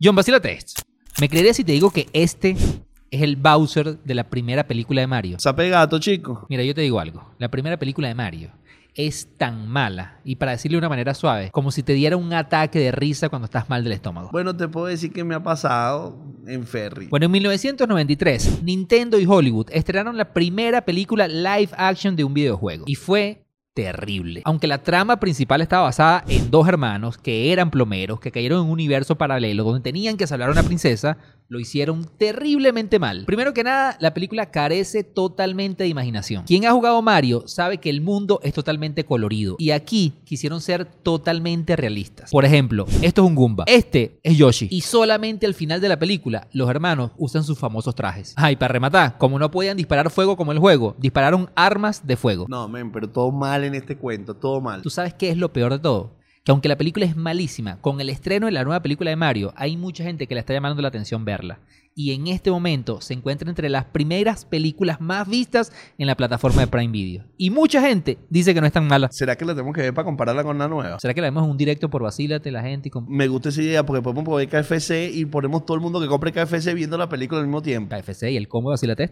John Vacilate esto. ¿Me creerías si te digo que este es el Bowser de la primera película de Mario? Sape gato, chico. Mira, yo te digo algo. La primera película de Mario es tan mala, y para decirlo de una manera suave, como si te diera un ataque de risa cuando estás mal del estómago. Bueno, te puedo decir que me ha pasado en Ferry. Bueno, en 1993, Nintendo y Hollywood estrenaron la primera película live action de un videojuego. Y fue terrible. Aunque la trama principal estaba basada en dos hermanos que eran plomeros, que cayeron en un universo paralelo donde tenían que salvar a una princesa, lo hicieron terriblemente mal. Primero que nada, la película carece totalmente de imaginación. Quien ha jugado Mario sabe que el mundo es totalmente colorido y aquí quisieron ser totalmente realistas. Por ejemplo, esto es un Goomba, este es Yoshi y solamente al final de la película los hermanos usan sus famosos trajes. Ay, para rematar, como no podían disparar fuego como el juego, dispararon armas de fuego. No, men, pero todo mal en este cuento, todo mal. ¿Tú sabes qué es lo peor de todo? Que aunque la película es malísima, con el estreno de la nueva película de Mario, hay mucha gente que le está llamando la atención verla. Y en este momento se encuentra entre las primeras películas más vistas en la plataforma de Prime Video. Y mucha gente dice que no es tan mala. ¿Será que la tenemos que ver para compararla con la nueva? ¿Será que la vemos en un directo por Vacílate la gente? Y con... Me gusta esa idea porque podemos poner KFC y ponemos todo el mundo que compre KFC viendo la película al mismo tiempo. KFC y el combo de Vacílate.